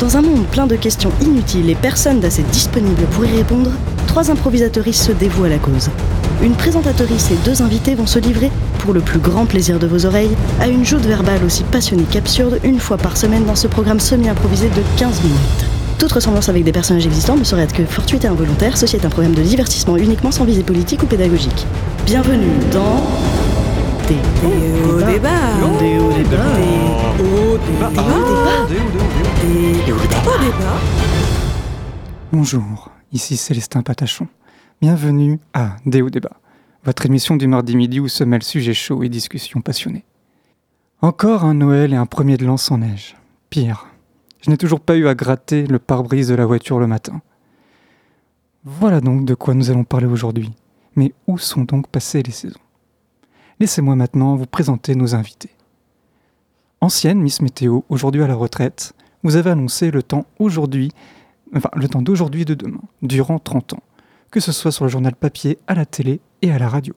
Dans un monde plein de questions inutiles et personne d'assez disponible pour y répondre, trois improvisatrices se dévouent à la cause. Une présentatrice et deux invités vont se livrer, pour le plus grand plaisir de vos oreilles, à une joute verbale aussi passionnée qu'absurde une fois par semaine dans ce programme semi-improvisé de 15 minutes. Toute ressemblance avec des personnages existants ne saurait être que fortuite et involontaire, ceci est un programme de divertissement uniquement sans visée politique ou pédagogique. Bienvenue dans... Des. Des. Bonjour, ici Célestin Patachon. Bienvenue à Déo Débat, votre émission du mardi midi où se mêlent sujets chauds et discussions passionnées. Encore un Noël et un premier de l'an sans neige. Pire, je n'ai toujours pas eu à gratter le pare-brise de la voiture le matin. Voilà donc de quoi nous allons parler aujourd'hui. Mais où sont donc passées les saisons? Laissez-moi maintenant vous présenter nos invités. Ancienne Miss Météo, aujourd'hui à la retraite, vous avez annoncé le temps aujourd'hui, enfin le temps d'aujourd'hui et de demain, durant 30 ans, que ce soit sur le journal papier, à la télé et à la radio.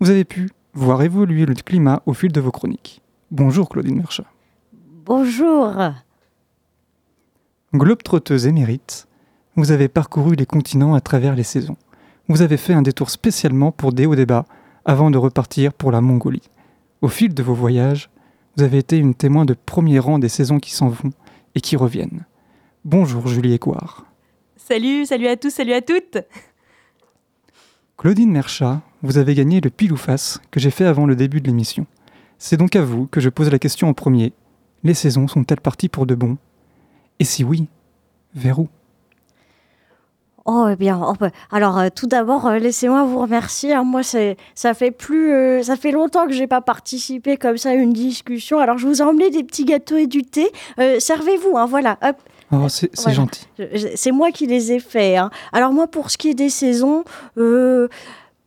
Vous avez pu voir évoluer le climat au fil de vos chroniques. Bonjour Claudine Merchat. Bonjour. Globe-trotteuse émérite, vous avez parcouru les continents à travers les saisons. Vous avez fait un détour spécialement pour des hauts débats avant de repartir pour la Mongolie. Au fil de vos voyages, vous avez été une témoin de premier rang des saisons qui s'en vont et qui reviennent. Bonjour Julie Écoire. Salut, salut à tous, salut à toutes. Claudine Merchat, vous avez gagné le pile ou face que j'ai fait avant le début de l'émission. C'est donc à vous que je pose la question en premier. Les saisons sont-elles parties pour de bon? Et si oui, vers où? Oh, eh bien, oh, bah, alors euh, tout d'abord, euh, laissez-moi vous remercier. hein. Moi, c'est, ça fait plus, euh, ça fait longtemps que j'ai pas participé comme ça à une discussion. Alors, je vous ai emmené des petits gâteaux et du thé. Servez-vous, hein, voilà. Hop. Oh, c'est Voilà. gentil. Je- je- C'est moi qui les ai faits. hein. Alors moi, pour ce qui est des saisons, euh,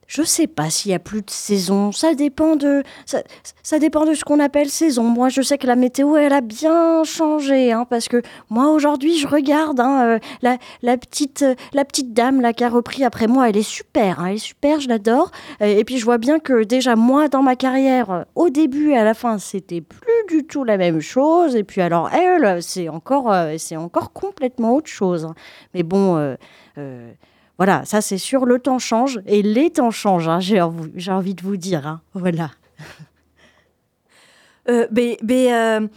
je sais pas s'il y a plus de saisons. Ça dépend de, ça, ça dépend de ce qu'on appelle saison. Moi, je sais que la météo, elle a bien changé, hein, parce que moi aujourd'hui, je regarde hein, euh, la, la petite, euh, la petite dame là qui a repris après moi. Elle est super, hein, elle est super, je l'adore. Euh, Et puis je vois bien que déjà moi, dans ma carrière, au début et à la fin, c'était plus du tout la même chose. Et puis alors elle, c'est encore, c'est encore complètement autre chose. Mais bon, voilà, ça c'est sûr, le temps change et les temps changent. hein, j'ai envie, de vous dire, hein, voilà. Euh, euh,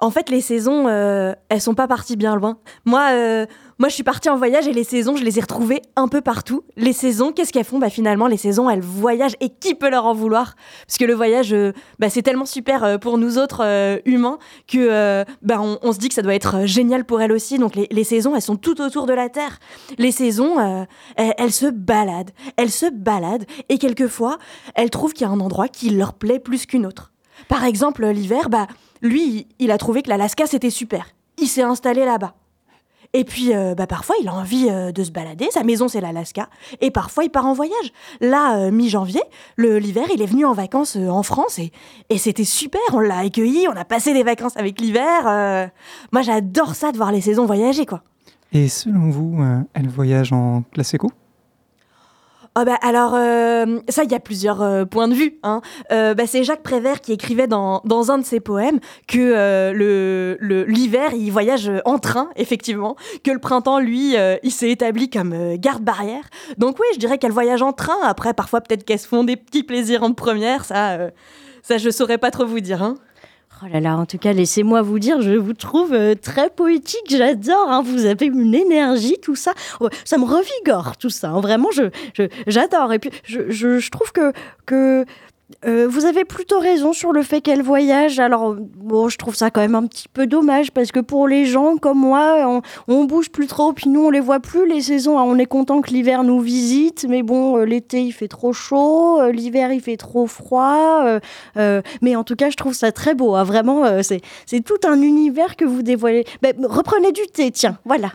en fait, les saisons, euh, elles sont pas parties bien loin. Moi, euh, moi, je suis partie en voyage et les saisons, je les ai retrouvées un peu partout. Les saisons, qu'est-ce qu'elles font? Bah finalement, les saisons, elles voyagent et qui peut leur en vouloir? Parce que le voyage, euh, bah, c'est tellement super euh, pour nous autres humains que bah, on, se dit que ça doit être génial pour elles aussi. Donc les, les saisons, elles sont tout autour de la Terre. Les saisons, elles, elles se baladent, elles se baladent et quelquefois, elles trouvent qu'il y a un endroit qui leur plaît plus qu'une autre. Par exemple, l'hiver, bah, lui, il- a trouvé que l'Alaska, c'était super. Il s'est installé là-bas. Et puis, euh, bah, parfois, il a envie euh, de se balader. Sa maison, c'est l'Alaska. Et parfois, il part en voyage. Là, euh, mi-janvier, l'hiver, il est venu en vacances en France et, c'était super. On l'a accueilli, on a passé des vacances avec l'hiver. Moi, j'adore ça de voir les saisons voyager, quoi. Et selon vous, elle voyage en classe éco? Ah bah alors, euh, ça, il y a plusieurs euh, points de vue. Hein. Euh, bah, c'est Jacques Prévert qui écrivait dans, dans un de ses poèmes que le- l'hiver, il voyage en train, effectivement, que le printemps, lui, il s'est établi comme garde-barrière. Donc oui, je dirais qu'elle voyage en train. Après, parfois, peut-être qu'elles se font des petits plaisirs en première. Ça, ça je saurais pas trop vous dire. Hein. Oh là là, en tout cas, laissez-moi vous dire, je vous trouve euh, très poétique, j'adore, hein, vous avez une énergie, tout ça, Ouais, ça me revigore, tout ça, hein, vraiment, j'adore. Et puis, je- je trouve que, que euh, vous avez plutôt raison sur le fait qu'elle voyage. Alors, bon, je trouve ça quand même un petit peu dommage, parce que pour les gens comme moi, on, on bouge plus trop, puis nous, on les voit plus, les saisons, hein. on est content que l'hiver nous visite, mais bon, euh, l'été, il fait trop chaud, euh, l'hiver, il fait trop froid, euh, euh, mais en tout cas, je trouve ça très beau. hein. Vraiment, euh, c'est, c'est tout un univers que vous dévoilez. Ben, reprenez du thé, tiens, voilà.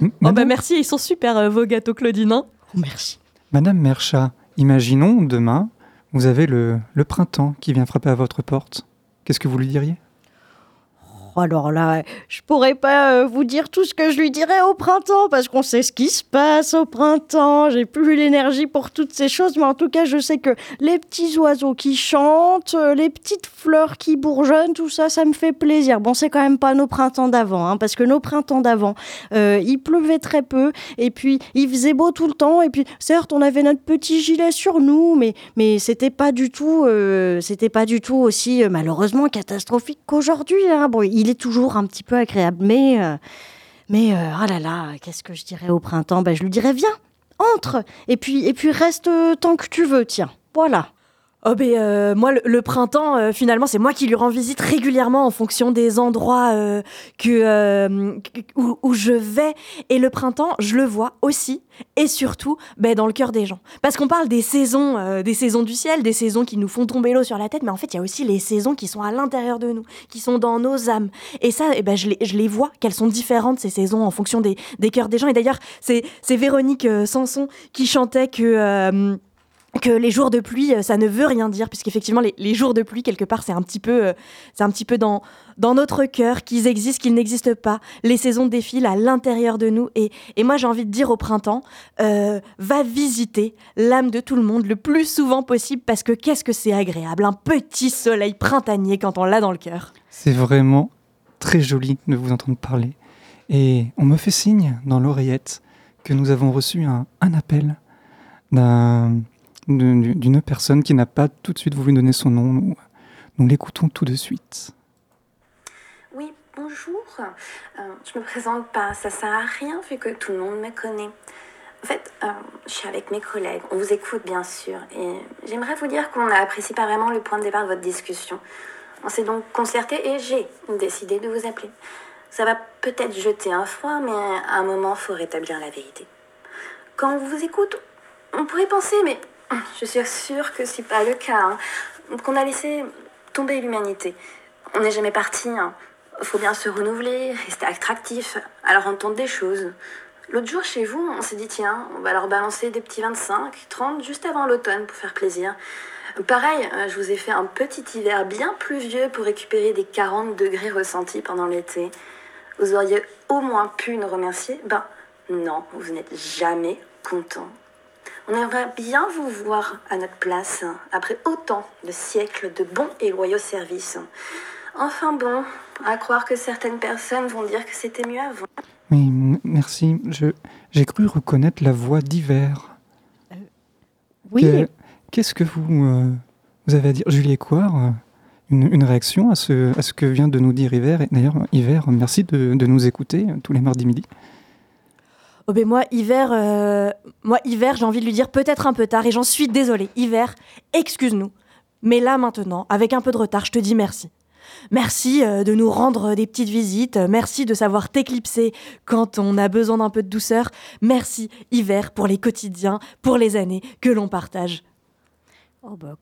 M- Oh bah Madame, merci, ils sont super euh, vos gâteaux Claudine. hein. Oh, merci. Madame Merchat, imaginons demain, vous avez le, le printemps qui vient frapper à votre porte. Qu'est-ce que vous lui diriez? Alors là, je pourrais pas euh, vous dire tout ce que je lui dirais au printemps, parce qu'on sait ce qui se passe au printemps. J'ai plus l'énergie pour toutes ces choses, mais en tout cas, je sais que les petits oiseaux qui chantent, euh, les petites fleurs qui bourgeonnent, tout ça, ça me fait plaisir. Bon, c'est quand même pas nos printemps d'avant, hein, parce que nos printemps d'avant, euh, il pleuvait très peu, et puis il faisait beau tout le temps, et puis certes, on avait notre petit gilet sur nous, mais mais c'était pas du tout, c'était pas du tout aussi malheureusement catastrophique qu'aujourd'hui. Hein. Bon, est toujours un petit peu agréable, mais, euh, mais euh, oh là là, qu'est-ce que je dirais au printemps? Ben, Je lui dirais, viens, entre, et puis, et puis reste tant que tu veux, tiens. Voilà. Oh ben euh, moi le, printemps euh, finalement c'est moi qui lui rends visite régulièrement en fonction des endroits euh, que où, je vais. Et le printemps je le vois aussi et surtout ben, dans le cœur des gens. Parce qu'on parle des saisons des saisons du ciel des saisons qui nous font tomber l'eau sur la tête mais en fait il y a aussi les saisons qui sont à l'intérieur de nous qui sont dans nos âmes. Et ça eh ben je les, je les vois qu'elles sont différentes ces saisons en fonction des, des cœurs des gens. Et d'ailleurs c'est c'est Véronique Sanson qui chantait que que les jours de pluie, euh, ça ne veut rien dire, puisqu'effectivement, les, les jours de pluie, quelque part, c'est un petit peu, euh, un petit peu dans, dans notre cœur qu'ils existent, qu'ils n'existent pas. Les saisons défilent à l'intérieur de nous. Et, et moi, j'ai envie de dire au printemps, euh, va visiter l'âme de tout le monde le plus souvent possible, parce que qu'est-ce que c'est agréable, un petit soleil printanier quand on l'a dans le cœur. C'est vraiment très joli de vous entendre parler. Et on me fait signe dans l'oreillette que nous avons reçu un, un appel d'un d'une personne qui n'a pas tout de suite voulu donner son nom. Nous, l'écoutons tout de suite. Oui, bonjour. Euh, je me présente pas, ça sert à rien vu que tout le monde me connaît. En fait, euh, je suis avec mes collègues, on vous écoute bien sûr, et j'aimerais vous dire qu'on n'apprécie pas vraiment le point de départ de votre discussion. On s'est donc concerté et j'ai décidé de vous appeler. Ça va peut-être jeter un froid, mais à un moment, faut rétablir la vérité. Quand on vous écoute, on pourrait penser, mais je suis sûre que c'est pas le cas. Hein. Qu'on a laissé tomber l'humanité. On n'est jamais parti. Hein. faut bien se renouveler, rester attractif. Alors on tente des choses. L'autre jour chez vous, on s'est dit tiens, on va leur balancer des petits 25, 30 juste avant l'automne pour faire plaisir. Pareil, euh, je vous ai fait un petit hiver bien pluvieux pour récupérer des 40 degrés ressentis pendant l'été. Vous auriez au moins pu nous remercier? Ben non, vous n'êtes jamais content. On aimerait bien vous voir à notre place, après autant de siècles de bons et loyaux services. Enfin bon, à croire que certaines personnes vont dire que c'était mieux avant. Oui, merci. Je, j'ai cru reconnaître la voix d'hiver. Euh, oui. qu'est-ce que vous, euh, vous avez à dire? Julie Écoire, euh, une, une, réaction à ce, à ce que vient de nous dire Hiver. Et d'ailleurs, Hiver, merci de, de nous écouter tous les mardis midi. Oh ben moi, hiver, euh, moi, hiver, j'ai envie de lui dire peut-être un peu tard et j'en suis désolée. Hiver, excuse-nous. Mais là, maintenant, avec un peu de retard, je te dis merci. Merci euh, de nous rendre des petites visites. Merci de savoir t'éclipser quand on a besoin d'un peu de douceur. Merci, hiver, pour les quotidiens, pour les années que l'on partage. Oh bah,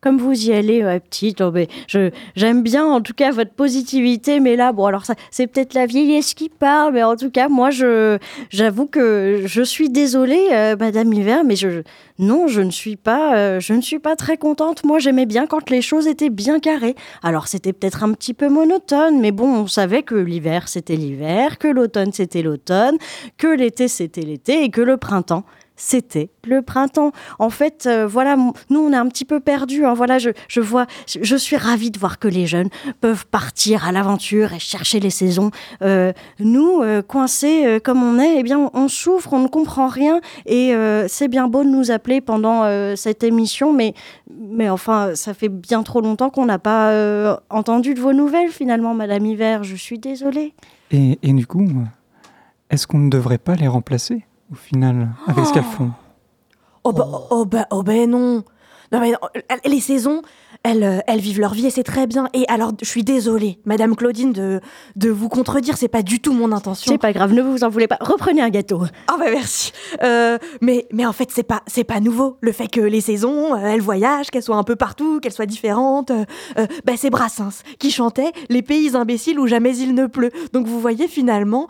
comme, vous y allez, petite, oh je, j'aime bien en tout cas votre positivité, mais là, bon, alors ça, c'est peut-être la vieillesse qui parle, mais en tout cas, moi, je, j'avoue que je suis désolée, euh, Madame Hiver, mais je, non, je ne suis pas, euh, je ne suis pas très contente. Moi, j'aimais bien quand les choses étaient bien carrées. Alors, c'était peut-être un petit peu monotone, mais bon, on savait que l'hiver, c'était l'hiver, que l'automne, c'était l'automne, que l'été, c'était l'été, et que le printemps, c'était le printemps. En fait, euh, voilà, nous on est un petit peu perdus. Hein. Voilà, je, je, vois, je suis ravie de voir que les jeunes peuvent partir à l'aventure et chercher les saisons. Euh, nous, euh, coincés comme on est, eh bien, on, souffre, on ne comprend rien et c'est bien beau de nous appeler pendant cette émission, mais, mais enfin, ça fait bien trop longtemps qu'on n'a pas entendu de vos nouvelles finalement, Madame Hiver. Je suis désolée. Et, et du coup, est-ce qu'on ne devrait pas les remplacer? Au final, avec ce qu'elles font. Oh bah, oh bah, oh bah non. Non mais les saisons, elles, euh, elles vivent leur vie et c'est très bien. Et alors, je suis désolée, Madame Claudine, de, de vous contredire, c'est pas du tout mon intention. C'est pas grave, ne vous en voulez pas. Reprenez un gâteau. Ah bah merci. Euh, mais, mais en fait, c'est pas, c'est pas nouveau. Le fait que les saisons, euh, elles voyagent, qu'elles soient un peu partout, qu'elles soient différentes. bah c'est Brassens qui chantait Les pays imbéciles où jamais il ne pleut. Donc vous voyez finalement,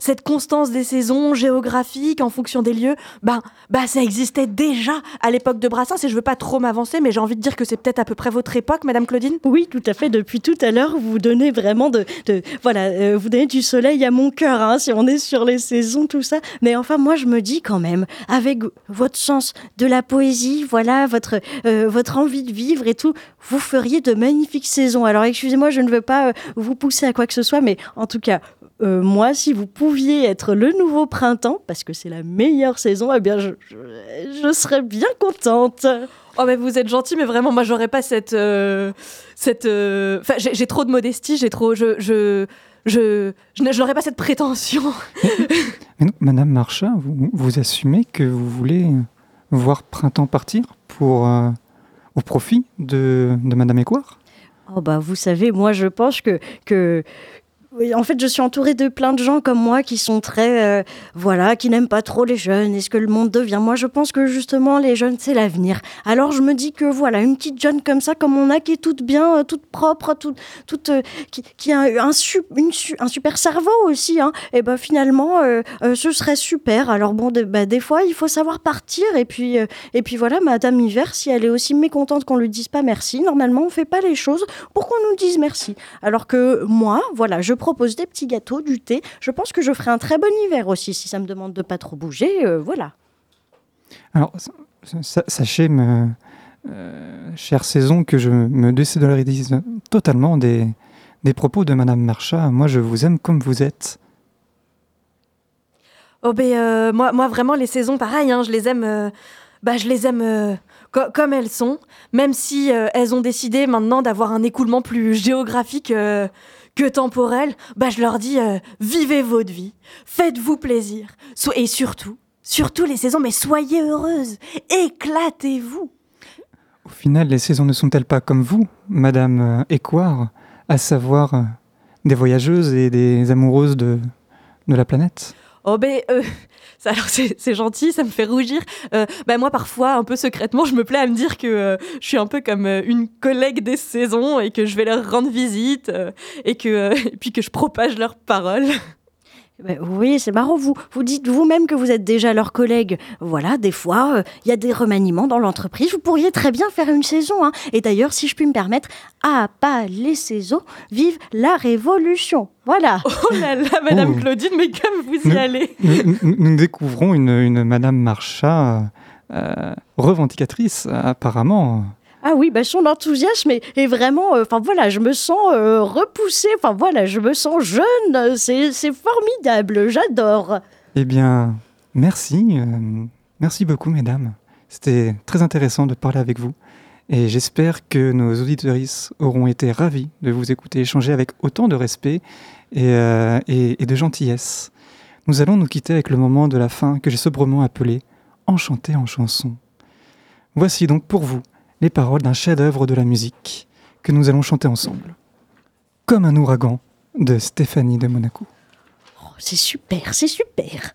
cette constance des saisons géographiques en fonction des lieux, bah, bah ça existait déjà à l'époque de Brassens et je veux pas trop m'avancer, mais j'ai envie de dire que c'est peut-être à peu près votre époque, Madame Claudine. Oui, tout à fait. Depuis tout à l'heure, vous donnez vraiment de, de voilà, euh, vous donnez du soleil à mon cœur. Hein, si on est sur les saisons, tout ça. Mais enfin, moi, je me dis quand même, avec votre sens de la poésie, voilà, votre euh, votre envie de vivre et tout, vous feriez de magnifiques saisons. Alors, excusez-moi, je ne veux pas euh, vous pousser à quoi que ce soit, mais en tout cas, euh, moi, si vous pouviez être le nouveau printemps, parce que c'est la meilleure saison, eh bien, je, je, serais bien contente. Oh mais vous êtes gentil, mais vraiment moi j'aurais pas cette euh, cette. Euh, enfin j'ai trop de modestie, j'ai trop je je je je n'aurais pas cette prétention. mais non, Madame Marcha, vous, vous assumez que vous voulez voir printemps partir pour au profit de, de Madame Écoire Oh bah vous savez, moi je pense que, que, en fait, je suis entourée de plein de gens comme moi qui sont très, euh, voilà, qui n'aiment pas trop les jeunes et ce que le monde devient. Moi, je pense que justement, les jeunes, c'est l'avenir. Alors, je me dis que voilà, une petite jeune comme ça, comme on a, qui est toute bien, euh, toute propre, toute, euh, qui, a un, un, super cerveau aussi, hein, et ben finalement, ce serait super. Alors bon, bah, des fois, il faut savoir partir et puis, et puis voilà, Madame Hiver, si elle est aussi mécontente qu'on lui dise pas merci, normalement, on fait pas les choses pour qu'on nous dise merci. Alors que moi, voilà, je propose des petits gâteaux, du thé. Je pense que je ferai un très bon hiver aussi si ça me demande de pas trop bouger. Euh, voilà. Alors, sachez, me, euh, chère Saison, que je me désolidarise totalement des, des propos de Madame Marcha. Moi, je vous aime comme vous êtes. Oh ben euh, moi, moi vraiment les saisons pareil, hein, je les aime, bah je les aime comme elles sont, même si elles ont décidé maintenant d'avoir un écoulement plus géographique que temporel, bah je leur dis euh, vivez votre vie, faites-vous plaisir, et surtout, surtout les saisons, mais soyez heureuses, éclatez-vous. Au final, les saisons ne sont-elles pas comme vous, Madame euh, Écoire, à savoir euh, des voyageuses et des amoureuses de, de la planète? Oh ben, alors c'est gentil, ça me fait rougir. Euh, bah, moi parfois, un peu secrètement, je me plais à me dire que euh, je suis un peu comme euh, une collègue des saisons et que je vais leur rendre visite et que et puis que je propage leurs paroles. Ben oui, c'est marrant. Vous, vous dites vous-même que vous êtes déjà leur collègue. Voilà, des fois, euh, il y a des remaniements dans l'entreprise. Vous pourriez très bien faire une saison. Hein. Et d'ailleurs, si je puis me permettre, à pas les saisons, vive la révolution. Voilà. Oh là là, Madame oh. Claudine, mais comme vous y allez. Nous, découvrons une, une Madame Marchat euh, revendicatrice, apparemment. Ah oui, bah, son enthousiasme est, vraiment. Euh, enfin voilà, je me sens euh, repoussée. Enfin voilà, je me sens jeune. C'est formidable. J'adore. Eh bien, merci. Euh, merci beaucoup, mesdames. C'était très intéressant de parler avec vous. Et j'espère que nos auditeurs auront été ravis de vous écouter échanger avec autant de respect et, et de gentillesse. Nous allons nous quitter avec le moment de la fin que j'ai sobrement appelé Enchanté en chanson. Voici donc pour vous les paroles d'un chef-d'œuvre de la musique que nous allons chanter ensemble. Comme un ouragan de Stéphanie de Monaco. Oh, c'est super, c'est super.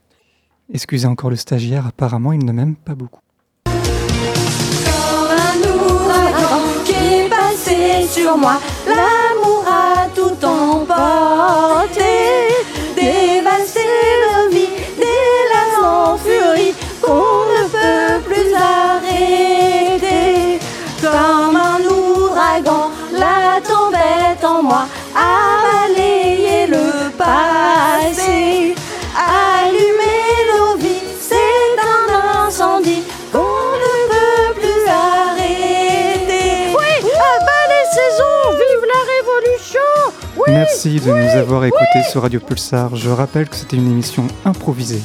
Excusez encore le stagiaire, apparemment il ne m'aime pas beaucoup. Comme un ouragan qui est passé sur moi, l'amour a tout emporté, a balayé le passé. Allumer nos vies, c'est un incendie qu'on ne peut plus arrêter. Oui, à bas les saisons, vive la révolution Merci de nous avoir écoutés sur Radio Pulsar. Je rappelle que c'était une émission improvisée